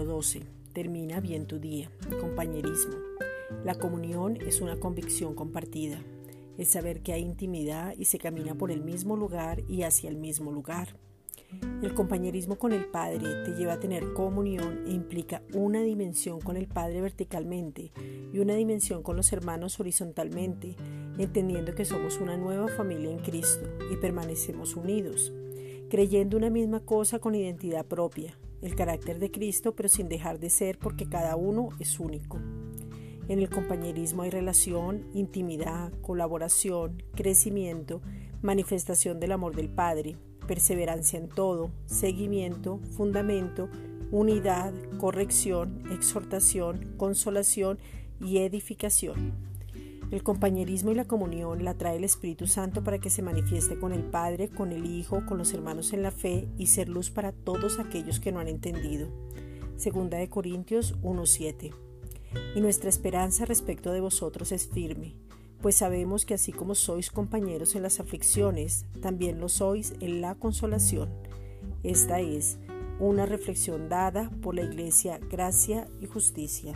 12. Termina bien tu día. Compañerismo. La comunión es una convicción compartida. Es saber que hay intimidad y se camina por el mismo lugar y hacia el mismo lugar. El compañerismo con el Padre te lleva a tener comunión e implica una dimensión con el Padre verticalmente y una dimensión con los hermanos horizontalmente, entendiendo que somos una nueva familia en Cristo y permanecemos unidos, creyendo una misma cosa con identidad propia, el carácter de Cristo, pero sin dejar de ser porque cada uno es único. En el compañerismo hay relación, intimidad, colaboración, crecimiento, manifestación del amor del Padre, perseverancia en todo, seguimiento, fundamento, unidad, corrección, exhortación, consolación y edificación. El compañerismo y la comunión la trae el Espíritu Santo para que se manifieste con el Padre, con el Hijo, con los hermanos en la fe y ser luz para todos aquellos que no han entendido. Segunda de Corintios 1:7. Y nuestra esperanza respecto de vosotros es firme, pues sabemos que así como sois compañeros en las aflicciones, también lo sois en la consolación. Esta es una reflexión dada por la Iglesia Gracia y Justicia.